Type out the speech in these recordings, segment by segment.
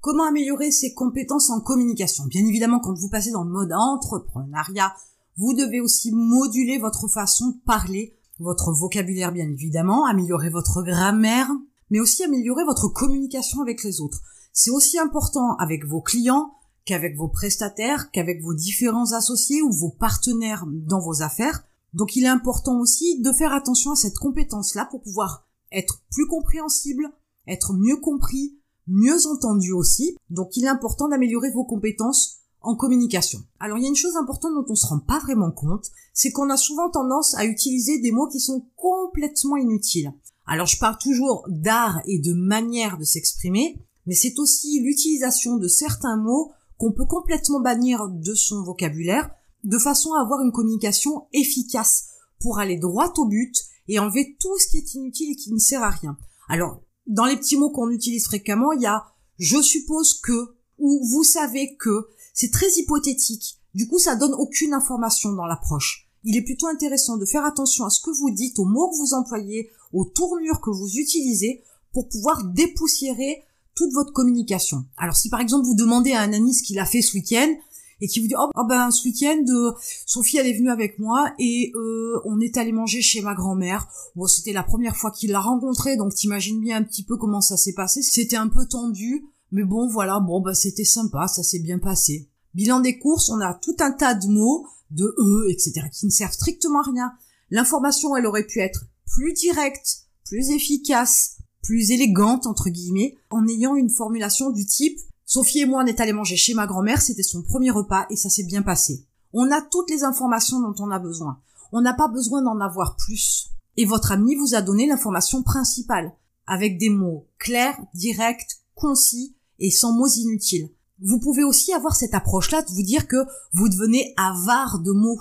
Comment améliorer ses compétences en communication? Bien évidemment, quand vous passez dans le mode entrepreneuriat, vous devez aussi moduler votre façon de parler, votre vocabulaire bien évidemment, améliorer votre grammaire, mais aussi améliorer votre communication avec les autres. C'est aussi important avec vos clients qu'avec vos prestataires, qu'avec vos différents associés ou vos partenaires dans vos affaires. Donc il est important aussi de faire attention à cette compétence-là pour pouvoir être plus compréhensible, être mieux compris, mieux entendu aussi. Donc il est important d'améliorer vos compétences en communication. Alors il y a une chose importante dont on se rend pas vraiment compte, c'est qu'on a souvent tendance à utiliser des mots qui sont complètement inutiles. Alors je parle toujours d'art et de manière de s'exprimer, mais c'est aussi l'utilisation de certains mots qu'on peut complètement bannir de son vocabulaire de façon à avoir une communication efficace pour aller droit au but et enlever tout ce qui est inutile et qui ne sert à rien. Alors, dans les petits mots qu'on utilise fréquemment, il y a je suppose que ou vous savez que. C'est très hypothétique. Du coup, ça donne aucune information dans l'approche. Il est plutôt intéressant de faire attention à ce que vous dites, aux mots que vous employez, aux tournures que vous utilisez pour pouvoir dépoussiérer toute votre communication. Alors si par exemple vous demandez à un ami ce qu'il a fait ce week-end et qui vous dit oh, oh ben ce week-end euh, Sophie elle est venue avec moi et euh, on est allé manger chez ma grand-mère. Bon c'était la première fois qu'il l'a rencontrée donc t'imagines bien un petit peu comment ça s'est passé. C'était un peu tendu mais bon voilà bon ben c'était sympa ça s'est bien passé. Bilan des courses on a tout un tas de mots de e etc qui ne servent strictement à rien. L'information elle aurait pu être plus directe, plus efficace, plus élégante entre guillemets, en ayant une formulation du type Sophie et moi on est allés manger chez ma grand-mère, c'était son premier repas et ça s'est bien passé. On a toutes les informations dont on a besoin. On n'a pas besoin d'en avoir plus. Et votre ami vous a donné l'information principale, avec des mots clairs, directs, concis et sans mots inutiles. Vous pouvez aussi avoir cette approche-là de vous dire que vous devenez avare de mots.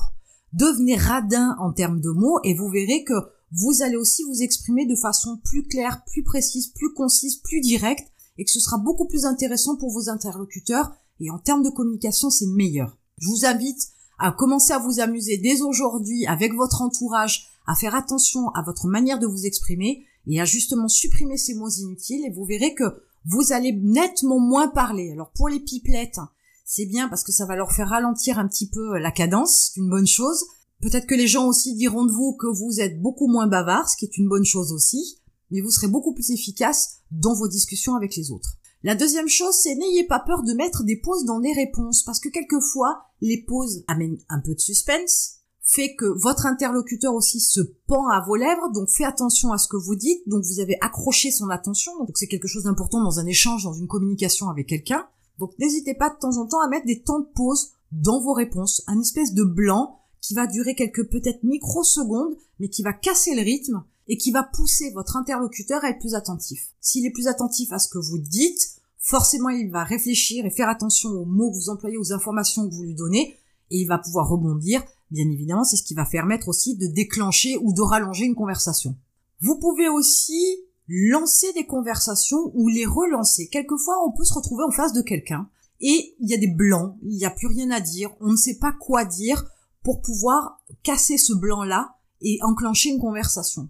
Devenez radin en termes de mots et vous verrez que vous allez aussi vous exprimer de façon plus claire, plus précise, plus concise, plus directe, et que ce sera beaucoup plus intéressant pour vos interlocuteurs, et en termes de communication, c'est meilleur. Je vous invite à commencer à vous amuser dès aujourd'hui avec votre entourage, à faire attention à votre manière de vous exprimer, et à justement supprimer ces mots inutiles, et vous verrez que vous allez nettement moins parler. Alors pour les pipelettes, c'est bien parce que ça va leur faire ralentir un petit peu la cadence, c'est une bonne chose. Peut-être que les gens aussi diront de vous que vous êtes beaucoup moins bavard, ce qui est une bonne chose aussi, mais vous serez beaucoup plus efficace dans vos discussions avec les autres. La deuxième chose, c'est n'ayez pas peur de mettre des pauses dans les réponses, parce que quelquefois, les pauses amènent un peu de suspense, fait que votre interlocuteur aussi se pend à vos lèvres, donc faites attention à ce que vous dites, donc vous avez accroché son attention, donc c'est quelque chose d'important dans un échange, dans une communication avec quelqu'un. Donc n'hésitez pas de temps en temps à mettre des temps de pause dans vos réponses, un espèce de blanc qui va durer quelques peut-être microsecondes, mais qui va casser le rythme et qui va pousser votre interlocuteur à être plus attentif. S'il est plus attentif à ce que vous dites, forcément il va réfléchir et faire attention aux mots que vous employez, aux informations que vous lui donnez, et il va pouvoir rebondir. Bien évidemment, c'est ce qui va permettre aussi de déclencher ou de rallonger une conversation. Vous pouvez aussi lancer des conversations ou les relancer. Quelquefois, on peut se retrouver en face de quelqu'un et il y a des blancs, il n'y a plus rien à dire, on ne sait pas quoi dire, pour pouvoir casser ce blanc-là et enclencher une conversation.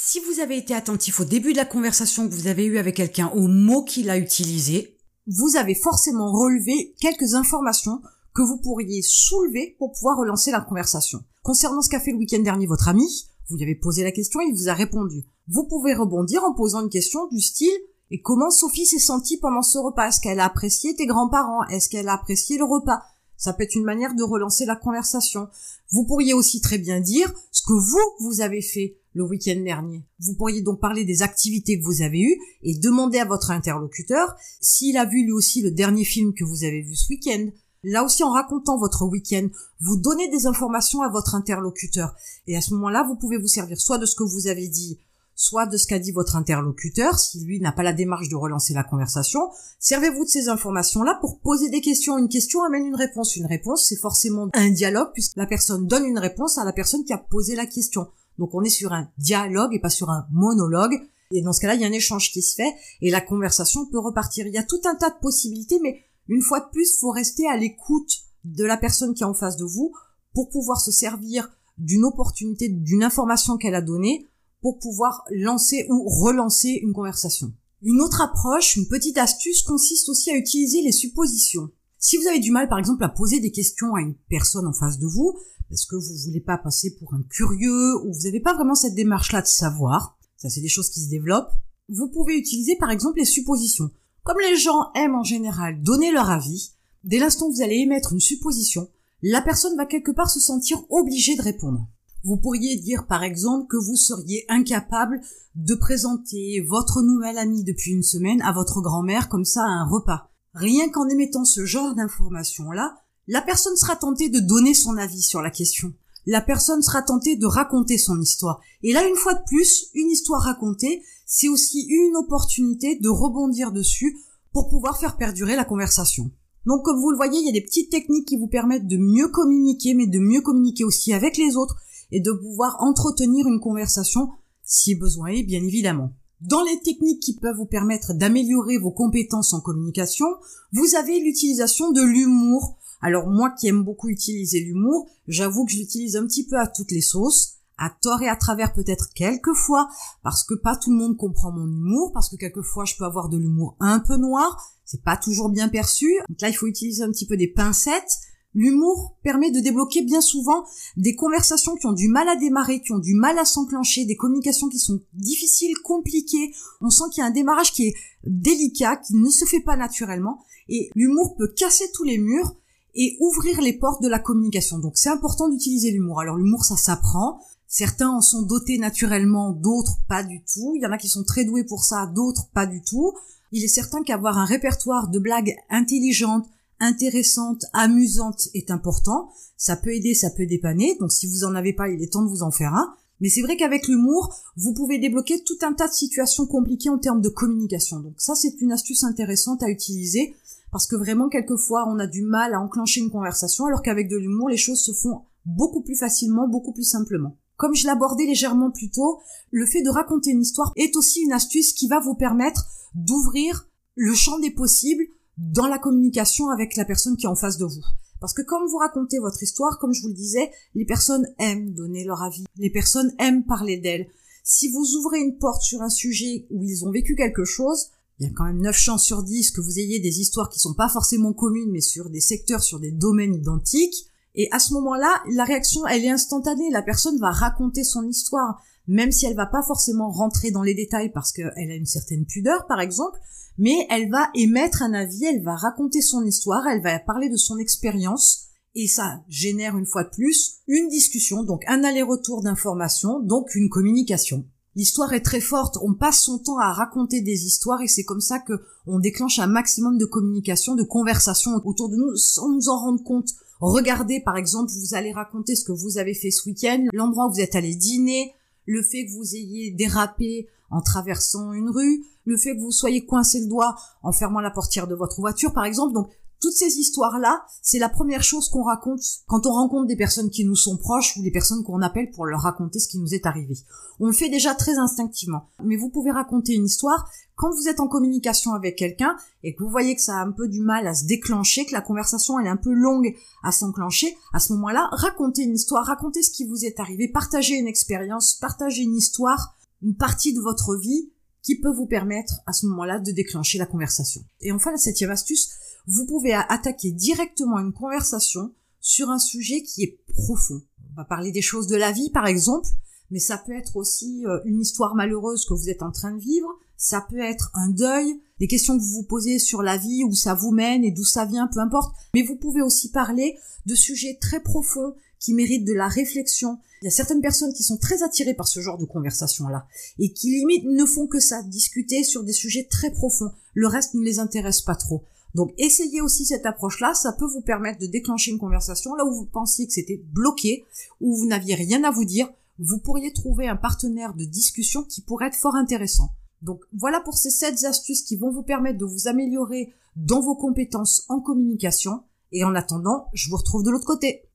Si vous avez été attentif au début de la conversation que vous avez eue avec quelqu'un, aux mots qu'il a utilisés, vous avez forcément relevé quelques informations que vous pourriez soulever pour pouvoir relancer la conversation. Concernant ce qu'a fait le week-end dernier votre ami, vous lui avez posé la question il vous a répondu. Vous pouvez rebondir en posant une question du style et comment Sophie s'est sentie pendant ce repas? Est-ce qu'elle a apprécié tes grands-parents? Est-ce qu'elle a apprécié le repas? Ça peut être une manière de relancer la conversation. Vous pourriez aussi très bien dire ce que vous, vous avez fait le week-end dernier. Vous pourriez donc parler des activités que vous avez eues et demander à votre interlocuteur s'il a vu lui aussi le dernier film que vous avez vu ce week-end. Là aussi, en racontant votre week-end, vous donnez des informations à votre interlocuteur. Et à ce moment-là, vous pouvez vous servir soit de ce que vous avez dit soit de ce qu'a dit votre interlocuteur, si lui n'a pas la démarche de relancer la conversation. Servez-vous de ces informations-là pour poser des questions. Une question amène une réponse. Une réponse, c'est forcément un dialogue puisque la personne donne une réponse à la personne qui a posé la question. Donc on est sur un dialogue et pas sur un monologue. Et dans ce cas-là, il y a un échange qui se fait et la conversation peut repartir. Il y a tout un tas de possibilités, mais une fois de plus, faut rester à l'écoute de la personne qui est en face de vous pour pouvoir se servir d'une opportunité, d'une information qu'elle a donnée pour pouvoir lancer ou relancer une conversation. Une autre approche, une petite astuce consiste aussi à utiliser les suppositions. Si vous avez du mal par exemple à poser des questions à une personne en face de vous, parce que vous voulez pas passer pour un curieux ou vous n'avez pas vraiment cette démarche-là de savoir, ça c'est des choses qui se développent, vous pouvez utiliser par exemple les suppositions. Comme les gens aiment en général donner leur avis, dès l'instant où vous allez émettre une supposition, la personne va quelque part se sentir obligée de répondre. Vous pourriez dire par exemple que vous seriez incapable de présenter votre nouvelle amie depuis une semaine à votre grand-mère comme ça à un repas. Rien qu'en émettant ce genre d'informations-là, la personne sera tentée de donner son avis sur la question. La personne sera tentée de raconter son histoire. Et là, une fois de plus, une histoire racontée, c'est aussi une opportunité de rebondir dessus pour pouvoir faire perdurer la conversation. Donc comme vous le voyez, il y a des petites techniques qui vous permettent de mieux communiquer, mais de mieux communiquer aussi avec les autres et de pouvoir entretenir une conversation si besoin est, bien évidemment. Dans les techniques qui peuvent vous permettre d'améliorer vos compétences en communication, vous avez l'utilisation de l'humour. Alors moi qui aime beaucoup utiliser l'humour, j'avoue que je l'utilise un petit peu à toutes les sauces, à tort et à travers peut-être quelquefois, parce que pas tout le monde comprend mon humour, parce que quelquefois je peux avoir de l'humour un peu noir, c'est pas toujours bien perçu. Donc là il faut utiliser un petit peu des pincettes, L'humour permet de débloquer bien souvent des conversations qui ont du mal à démarrer, qui ont du mal à s'enclencher, des communications qui sont difficiles, compliquées. On sent qu'il y a un démarrage qui est délicat, qui ne se fait pas naturellement. Et l'humour peut casser tous les murs et ouvrir les portes de la communication. Donc c'est important d'utiliser l'humour. Alors l'humour, ça s'apprend. Certains en sont dotés naturellement, d'autres pas du tout. Il y en a qui sont très doués pour ça, d'autres pas du tout. Il est certain qu'avoir un répertoire de blagues intelligentes, intéressante, amusante est important. Ça peut aider, ça peut dépanner. Donc si vous en avez pas, il est temps de vous en faire un. Mais c'est vrai qu'avec l'humour, vous pouvez débloquer tout un tas de situations compliquées en termes de communication. Donc ça, c'est une astuce intéressante à utiliser parce que vraiment, quelquefois, on a du mal à enclencher une conversation alors qu'avec de l'humour, les choses se font beaucoup plus facilement, beaucoup plus simplement. Comme je l'abordais légèrement plus tôt, le fait de raconter une histoire est aussi une astuce qui va vous permettre d'ouvrir le champ des possibles dans la communication avec la personne qui est en face de vous. Parce que quand vous racontez votre histoire, comme je vous le disais, les personnes aiment donner leur avis. Les personnes aiment parler d'elles. Si vous ouvrez une porte sur un sujet où ils ont vécu quelque chose, il y a quand même 9 chances sur 10 que vous ayez des histoires qui sont pas forcément communes, mais sur des secteurs, sur des domaines identiques. Et à ce moment-là, la réaction, elle est instantanée. La personne va raconter son histoire, même si elle va pas forcément rentrer dans les détails parce qu'elle a une certaine pudeur, par exemple mais elle va émettre un avis, elle va raconter son histoire, elle va parler de son expérience, et ça génère une fois de plus une discussion, donc un aller-retour d'informations, donc une communication. L'histoire est très forte, on passe son temps à raconter des histoires et c'est comme ça que on déclenche un maximum de communication, de conversation autour de nous sans nous en rendre compte. Regardez par exemple, vous allez raconter ce que vous avez fait ce week-end, l'endroit où vous êtes allé dîner, le fait que vous ayez dérapé en traversant une rue, le fait que vous soyez coincé le doigt en fermant la portière de votre voiture, par exemple. Donc, toutes ces histoires-là, c'est la première chose qu'on raconte quand on rencontre des personnes qui nous sont proches ou des personnes qu'on appelle pour leur raconter ce qui nous est arrivé. On le fait déjà très instinctivement. Mais vous pouvez raconter une histoire quand vous êtes en communication avec quelqu'un et que vous voyez que ça a un peu du mal à se déclencher, que la conversation est un peu longue à s'enclencher. À ce moment-là, racontez une histoire, racontez ce qui vous est arrivé, partagez une expérience, partagez une histoire, une partie de votre vie qui peut vous permettre à ce moment-là de déclencher la conversation. Et enfin, la septième astuce, vous pouvez attaquer directement une conversation sur un sujet qui est profond. On va parler des choses de la vie, par exemple, mais ça peut être aussi euh, une histoire malheureuse que vous êtes en train de vivre, ça peut être un deuil, des questions que vous vous posez sur la vie, où ça vous mène et d'où ça vient, peu importe. Mais vous pouvez aussi parler de sujets très profonds qui méritent de la réflexion. Il y a certaines personnes qui sont très attirées par ce genre de conversation-là et qui limite ne font que ça, discuter sur des sujets très profonds. Le reste ne les intéresse pas trop. Donc essayez aussi cette approche-là, ça peut vous permettre de déclencher une conversation là où vous pensiez que c'était bloqué, où vous n'aviez rien à vous dire, vous pourriez trouver un partenaire de discussion qui pourrait être fort intéressant. Donc voilà pour ces 7 astuces qui vont vous permettre de vous améliorer dans vos compétences en communication. Et en attendant, je vous retrouve de l'autre côté.